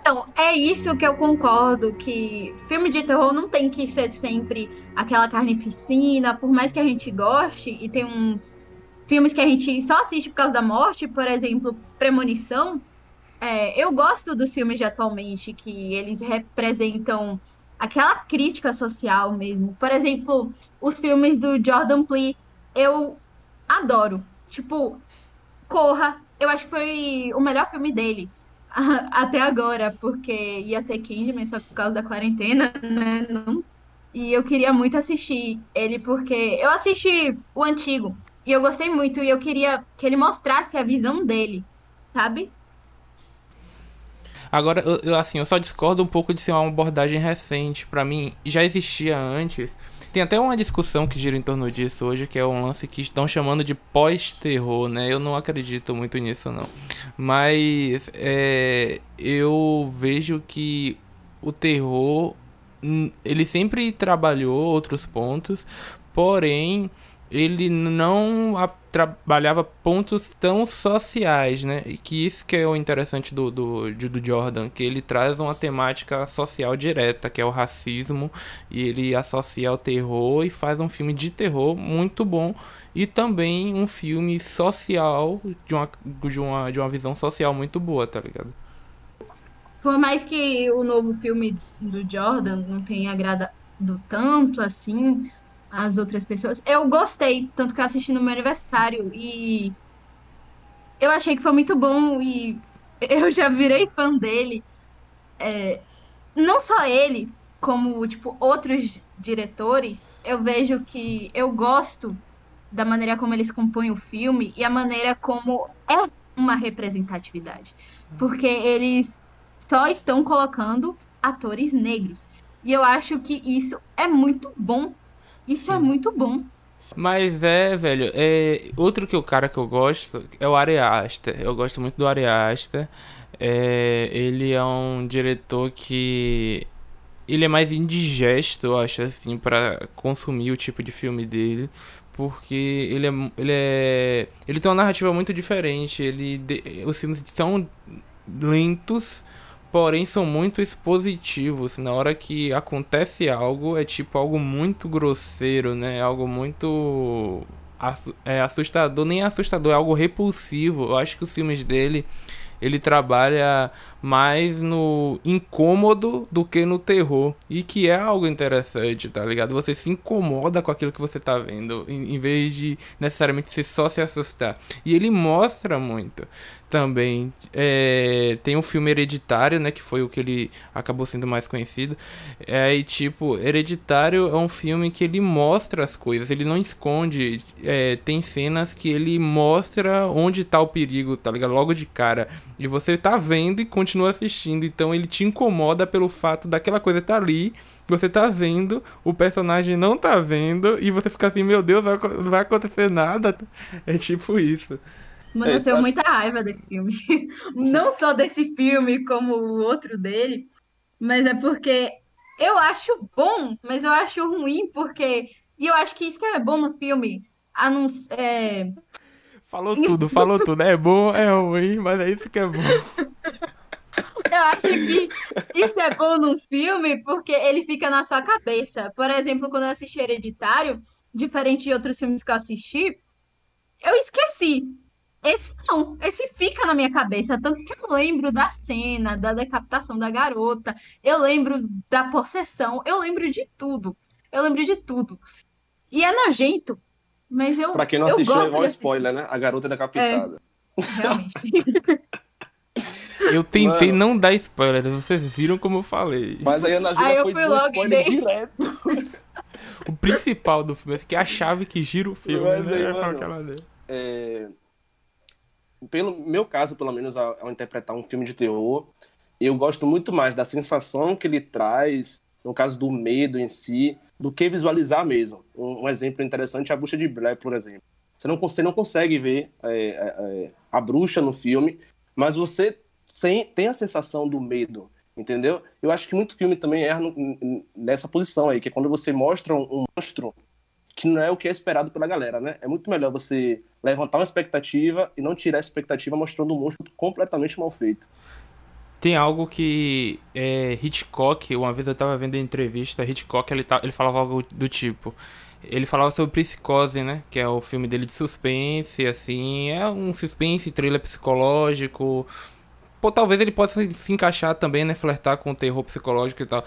Então, é isso que eu concordo, que filme de terror não tem que ser sempre aquela carnificina, por mais que a gente goste, e tem uns filmes que a gente só assiste por causa da morte, por exemplo, Premonição. É, eu gosto dos filmes de atualmente, que eles representam aquela crítica social mesmo. Por exemplo, os filmes do Jordan Peele, eu adoro. Tipo, Corra, eu acho que foi o melhor filme dele até agora, porque ia ter Candyman, só por causa da quarentena, né? Não. E eu queria muito assistir ele, porque eu assisti o antigo e eu gostei muito, e eu queria que ele mostrasse a visão dele, sabe? Agora, eu, eu assim, eu só discordo um pouco de ser uma abordagem recente. para mim, já existia antes tem até uma discussão que gira em torno disso hoje, que é um lance que estão chamando de pós-terror, né? Eu não acredito muito nisso, não. Mas é, eu vejo que o terror ele sempre trabalhou outros pontos, porém ele não trabalhava pontos tão sociais, né? E que isso que é o interessante do, do, do Jordan, que ele traz uma temática social direta, que é o racismo, e ele associa ao terror e faz um filme de terror muito bom e também um filme social de uma, de uma, de uma visão social muito boa, tá ligado? Por mais que o novo filme do Jordan não tenha agradado tanto assim, as outras pessoas. Eu gostei, tanto que eu assisti no meu aniversário e eu achei que foi muito bom e eu já virei fã dele. É, não só ele, como tipo outros diretores, eu vejo que eu gosto da maneira como eles compõem o filme e a maneira como é uma representatividade, porque eles só estão colocando atores negros. E eu acho que isso é muito bom isso é Sim. é muito bom. Mas é, velho, é outro que o cara que eu gosto é o Ari Aster. Eu gosto muito do Ari Aster. É, ele é um diretor que ele é mais indigesto, eu acho assim, para consumir o tipo de filme dele, porque ele é ele é ele tem uma narrativa muito diferente, ele os filmes são lentos, porém são muito expositivos. Na hora que acontece algo, é tipo algo muito grosseiro, né? Algo muito é, assustador, nem assustador, é algo repulsivo. Eu acho que os filmes dele ele trabalha mais no incômodo do que no terror. E que é algo interessante, tá ligado? Você se incomoda com aquilo que você tá vendo, em, vez de necessariamente se só se assustar. E ele mostra muito também. É, tem um filme Hereditário, né? Que foi o que ele acabou sendo mais conhecido. É, e tipo, Hereditário é um filme que ele mostra as coisas, ele não esconde. É, tem cenas que ele mostra onde tá o perigo, tá ligado? Logo de cara. E você tá vendo e continua assistindo. Então ele te incomoda pelo fato daquela coisa tá ali. Você tá vendo, o personagem não tá vendo, e você fica assim, meu Deus, não vai acontecer nada. É tipo isso. Mano, é, eu tenho muita raiva desse filme. Não só desse filme, como o outro dele, mas é porque eu acho bom, mas eu acho ruim, porque. E eu acho que isso que é bom no filme. Anun... É... Falou tudo, falou tudo. É bom, é ruim, mas é isso que é bom. Eu acho que isso é bom num filme porque ele fica na sua cabeça. Por exemplo, quando eu assisti Hereditário, diferente de outros filmes que eu assisti, eu esqueci. Esse não, esse fica na minha cabeça, tanto que eu lembro da cena, da decapitação da garota, eu lembro da possessão, eu lembro de tudo. Eu lembro de tudo. E é nojento, mas eu. Pra quem não assistiu, é igual spoiler, né? A garota decapitada. É, realmente. Eu tentei Mano. não dar spoiler, vocês viram como eu falei. Mas aí a Ana Júlia foi dando spoiler direto. o principal do filme, é que é a chave que gira o filme. Mas aí, né? mano, é, pelo meu caso, pelo menos, ao, ao, interpretar um filme de terror, eu gosto muito mais da sensação que ele traz, no caso do medo em si, do que visualizar mesmo. Um, um exemplo interessante é a Bruxa de Blair, por exemplo. Você não, você não consegue ver é, é, é, a bruxa no filme, mas você sem, tem a sensação do medo. entendeu? Eu acho que muito filme também erra nessa posição aí, que é quando você mostra um, monstro que não é o que é esperado pela galera, né? É muito melhor você levantar uma expectativa e não tirar a expectativa mostrando um monstro completamente mal feito. Tem algo que é, Hitchcock, uma vez eu tava vendo em entrevista, Hitchcock ele, tá, ele falava algo do tipo. Ele falava sobre Psicose, né? Que é o filme dele de suspense, assim. É um suspense, thriller psicológico. Pô, talvez ele possa se encaixar também, né? Flertar com o terror psicológico e tal.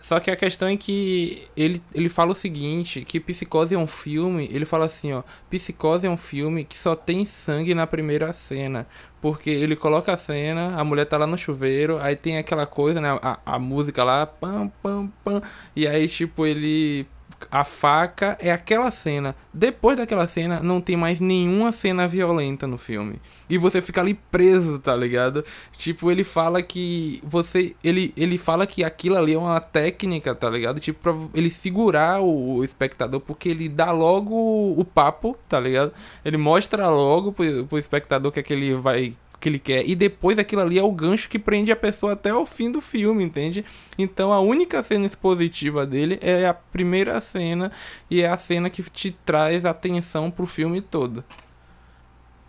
Só que a questão é que ele, ele fala o seguinte, que Psicose é um filme, ele fala assim, ó, Psicose é um filme que só tem sangue na primeira cena. Porque ele coloca a cena, a mulher tá lá no chuveiro, aí tem aquela coisa, né? A, a música lá, pam, pam, pam. E aí, tipo, ele a faca é aquela cena. Depois daquela cena, não tem mais nenhuma cena violenta no filme. E você fica ali preso, tá ligado? Tipo, ele fala que você. Ele, ele fala que aquilo ali é uma técnica, tá ligado? Tipo, pra ele segurar o, o espectador, porque ele dá logo o papo, tá ligado? Ele mostra logo pro, pro espectador que é que ele vai que ele quer. E depois aquilo ali é o gancho que prende a pessoa até o fim do filme, entende? Então a única cena expositiva dele é a primeira cena e é a cena que te traz atenção pro filme todo.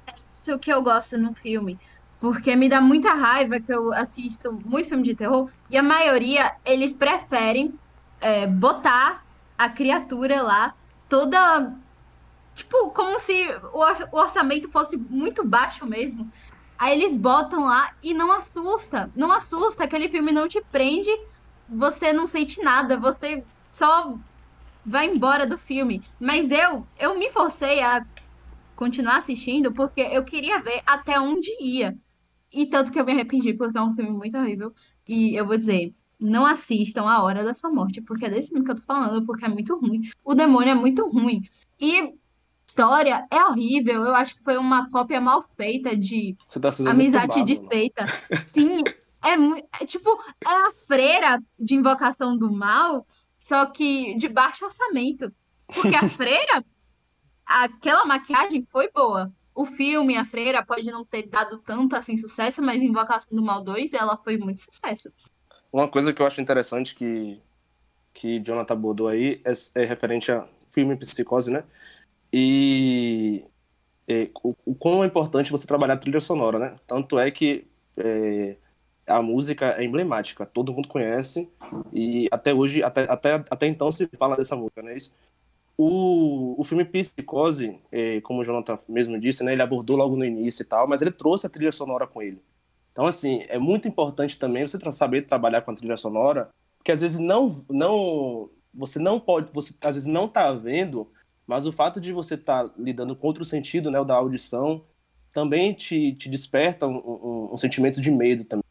É isso que eu gosto no filme. Porque me dá muita raiva que eu assisto muito filme de terror e a maioria eles preferem é, botar a criatura lá toda. Tipo, como se o orçamento fosse muito baixo mesmo. Aí eles botam lá e não assusta. Não assusta, aquele filme não te prende, você não sente nada, você só vai embora do filme. Mas eu, eu me forcei a continuar assistindo porque eu queria ver até onde ia. E tanto que eu me arrependi, porque é um filme muito horrível. E eu vou dizer, não assistam A Hora da Sua Morte, porque é desse filme que eu tô falando, porque é muito ruim. O demônio é muito ruim. E história é horrível. Eu acho que foi uma cópia mal feita de tá Amizade Desfeita. Sim, é, é, tipo, é a freira de Invocação do Mal, só que de baixo orçamento. Porque a freira, aquela maquiagem foi boa. O filme, a freira, pode não ter dado tanto assim sucesso, mas Invocação do Mal 2, ela foi muito sucesso. Uma coisa que eu acho interessante que, que Jonathan abordou aí é, é referente a filme Psicose, né? E é, o, o quão é importante você trabalhar a trilha sonora, né? Tanto é que é, a música é emblemática, todo mundo conhece e até hoje, até, até, até então se fala dessa música, né? Isso. O, o filme Psicose, é, como o Jonathan mesmo disse, né, ele abordou logo no início e tal, mas ele trouxe a trilha sonora com ele. Então, assim, é muito importante também você saber trabalhar com a trilha sonora, porque às vezes não, não você não pode, você às vezes não tá vendo mas o fato de você estar tá lidando com outro sentido, né, o da audição, também te, te desperta um, um, um sentimento de medo também.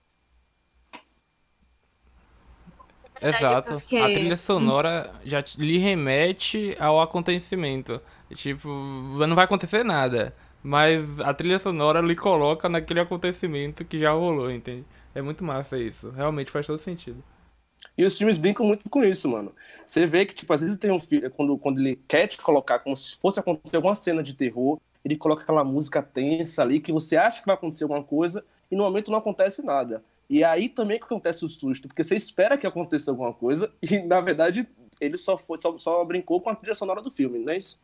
Exato. Porque... A trilha sonora já lhe remete ao acontecimento. Tipo, não vai acontecer nada. Mas a trilha sonora lhe coloca naquele acontecimento que já rolou, entende? É muito massa isso. Realmente faz todo sentido. E os filmes brincam muito com isso, mano. Você vê que, tipo, às vezes tem um filme, quando, quando ele quer te colocar como se fosse acontecer alguma cena de terror, ele coloca aquela música tensa ali, que você acha que vai acontecer alguma coisa, e no momento não acontece nada. E é aí também que acontece o susto, porque você espera que aconteça alguma coisa, e na verdade ele só, foi, só, só brincou com a trilha sonora do filme, não é isso?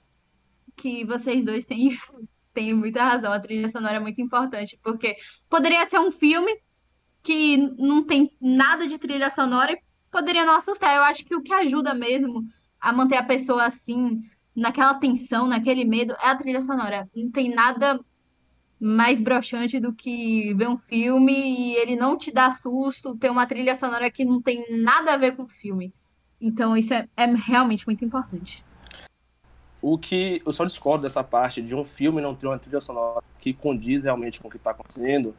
Que vocês dois têm, têm muita razão, a trilha sonora é muito importante, porque poderia ser um filme que não tem nada de trilha sonora e poderia não assustar. Eu acho que o que ajuda mesmo a manter a pessoa assim, naquela tensão, naquele medo, é a trilha sonora. Não tem nada mais broxante do que ver um filme e ele não te dá susto, ter uma trilha sonora que não tem nada a ver com o filme. Então isso é, é realmente muito importante. O que eu só discordo dessa parte de um filme não ter uma trilha sonora que condiz realmente com o que está acontecendo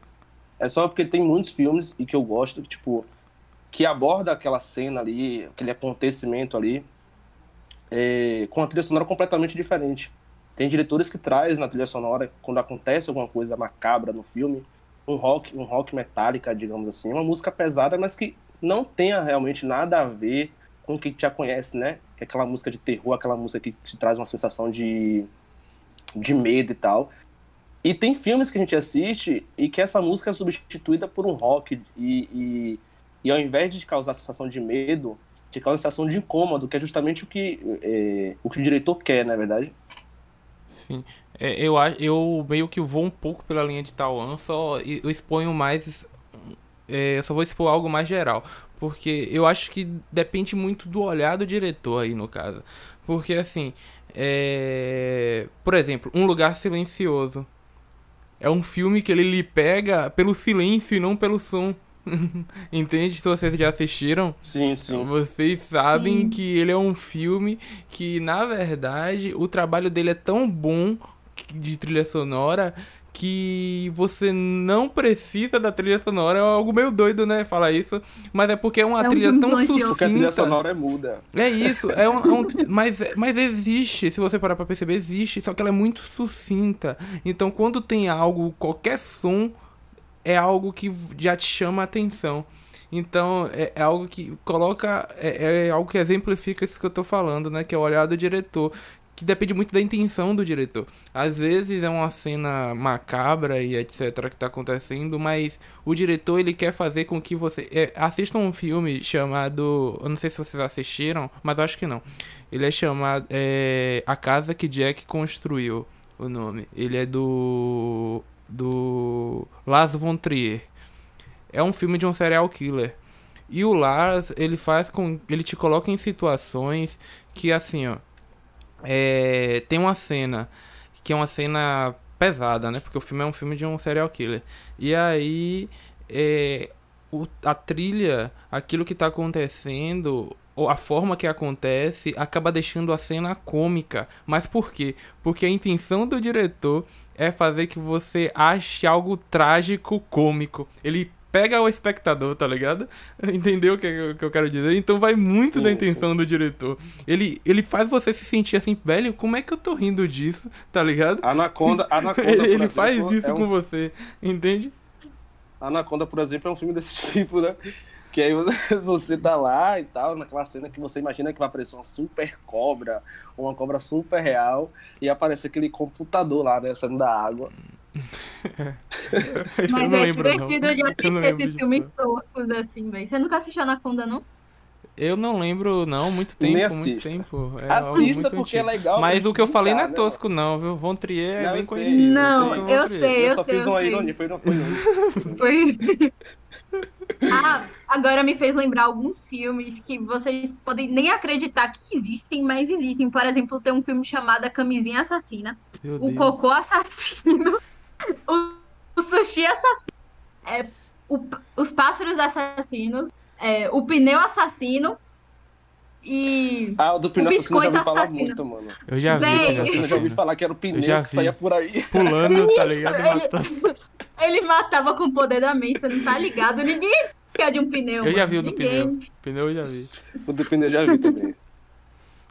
é só porque tem muitos filmes e que eu gosto, que, tipo, que aborda aquela cena ali, aquele acontecimento ali, é, com a trilha sonora completamente diferente. Tem diretores que traz na trilha sonora, quando acontece alguma coisa macabra no filme, um rock, um rock metálica, digamos assim, uma música pesada, mas que não tenha realmente nada a ver com o que já conhece, né? Que é aquela música de terror, aquela música que te traz uma sensação de, de medo e tal. E tem filmes que a gente assiste e que essa música é substituída por um rock e, e e ao invés de causar a sensação de medo, te causa a sensação de incômodo, que é justamente o que, é, o, que o diretor quer, não é verdade? Sim. É, eu, eu meio que vou um pouco pela linha de Taiwan, só eu exponho mais. É, eu só vou expor algo mais geral. Porque eu acho que depende muito do olhar do diretor aí, no caso. Porque, assim, é... por exemplo, Um Lugar Silencioso. É um filme que ele lhe pega pelo silêncio e não pelo som. Entende? Se vocês já assistiram, sim, sim. vocês sabem sim. que ele é um filme que, na verdade, o trabalho dele é tão bom de trilha sonora que você não precisa da trilha sonora. É algo meio doido, né? Falar isso. Mas é porque é uma é trilha um tão sucinta. Porque a trilha sonora é muda. É isso. É um, é um, mas, mas existe, se você parar pra perceber, existe. Só que ela é muito sucinta. Então quando tem algo, qualquer som, é algo que já te chama a atenção. Então, é, é algo que coloca. É, é, algo que exemplifica isso que eu tô falando, né? Que é o olhar do diretor que depende muito da intenção do diretor. Às vezes é uma cena macabra e etc que está acontecendo, mas o diretor ele quer fazer com que você é, assista um filme chamado, eu não sei se vocês assistiram, mas eu acho que não. Ele é chamado é, A Casa que Jack Construiu, o nome. Ele é do do Lars von Trier. É um filme de um serial killer. E o Lars, ele faz com ele te coloca em situações que assim, ó, é, tem uma cena que é uma cena pesada, né? Porque o filme é um filme de um serial killer. E aí é, o, a trilha, aquilo que está acontecendo, ou a forma que acontece, acaba deixando a cena cômica. Mas por quê? Porque a intenção do diretor é fazer que você ache algo trágico cômico. Ele pega o espectador, tá ligado? Entendeu o que, que eu quero dizer? Então vai muito sim, da intenção sim. do diretor. Ele, ele faz você se sentir assim, velho, como é que eu tô rindo disso, tá ligado? Anaconda, Anaconda ele, ele exemplo, faz isso é um... com você, entende? Anaconda, por exemplo, é um filme desse tipo, né? Que aí você tá lá e tal, naquela cena que você imagina que vai aparecer uma super cobra, uma cobra super real, e aparece aquele computador lá, né, saindo da água. Mas é divertido não. de assistir esses filmes toscos assim, velho. Você nunca assistiu Anaconda, não? Eu não lembro, não, muito tempo, Nem muito tempo. É Assista porque é legal. Mas o que eu falei não é né, tosco, não, viu? Von Trier é bem conhecido. Não, eu sei, eu, eu só sei, fiz uma ironia, foi não foi Foi. ah, agora me fez lembrar alguns filmes que vocês podem nem acreditar que existem, mas existem. Por exemplo, tem um filme chamado A Camisinha Assassina, Meu O Deus. Cocô Assassino o, o sushi assassino, é, o, os pássaros assassinos, é, o pneu assassino e. Ah, o do pneu o assassino eu já ouvi falar muito, mano. Eu já vi. Bem, eu já ouvi falar que era o pneu que saía por aí. Pulando, tá ligado? Ele, ele matava com o poder da mente, você não tá ligado? Ninguém quer de um pneu. Eu já vi o do Ninguém. pneu. Pneu eu já vi. O do pneu eu já vi também.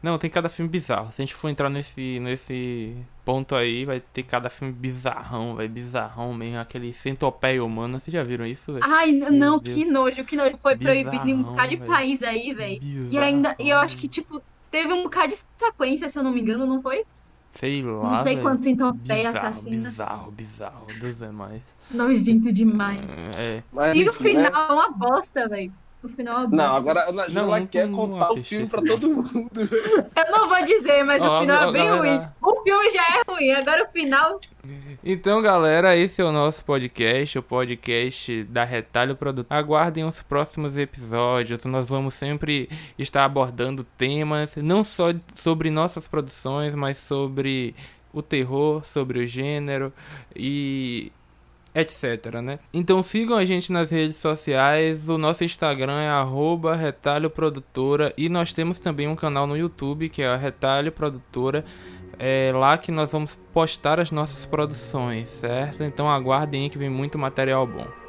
Não, tem cada filme bizarro. Se a gente for entrar nesse, nesse ponto aí, vai ter cada filme bizarrão, vai bizarrão mesmo. Aquele centopeia humano. Vocês já viram isso, velho? Ai, não, que nojo, que nojo. Foi bizarrão, proibido em um bocado de país aí, velho. E ainda, e eu acho que, tipo, teve um bocado de sequência, se eu não me engano, não foi? Sei lá. Não sei quanto centopeia assassina. Bizarro, bizarro, Deus é mais. Nojento demais. É. Mas, e enfim, o final né? é uma bosta, velho no final. Não, agora a não, ela quer contar o filme pra todo mundo. Eu não vou dizer, mas oh, o final é bem galera... ruim. O filme já é ruim, agora o final. Então, galera, esse é o nosso podcast, o podcast da Retalho Produto. Aguardem os próximos episódios. Nós vamos sempre estar abordando temas, não só sobre nossas produções, mas sobre o terror, sobre o gênero e etc, né? Então sigam a gente nas redes sociais, o nosso Instagram é arroba Retalho Produtora e nós temos também um canal no YouTube que é a Retalho Produtora, é lá que nós vamos postar as nossas produções, certo? Então aguardem que vem muito material bom.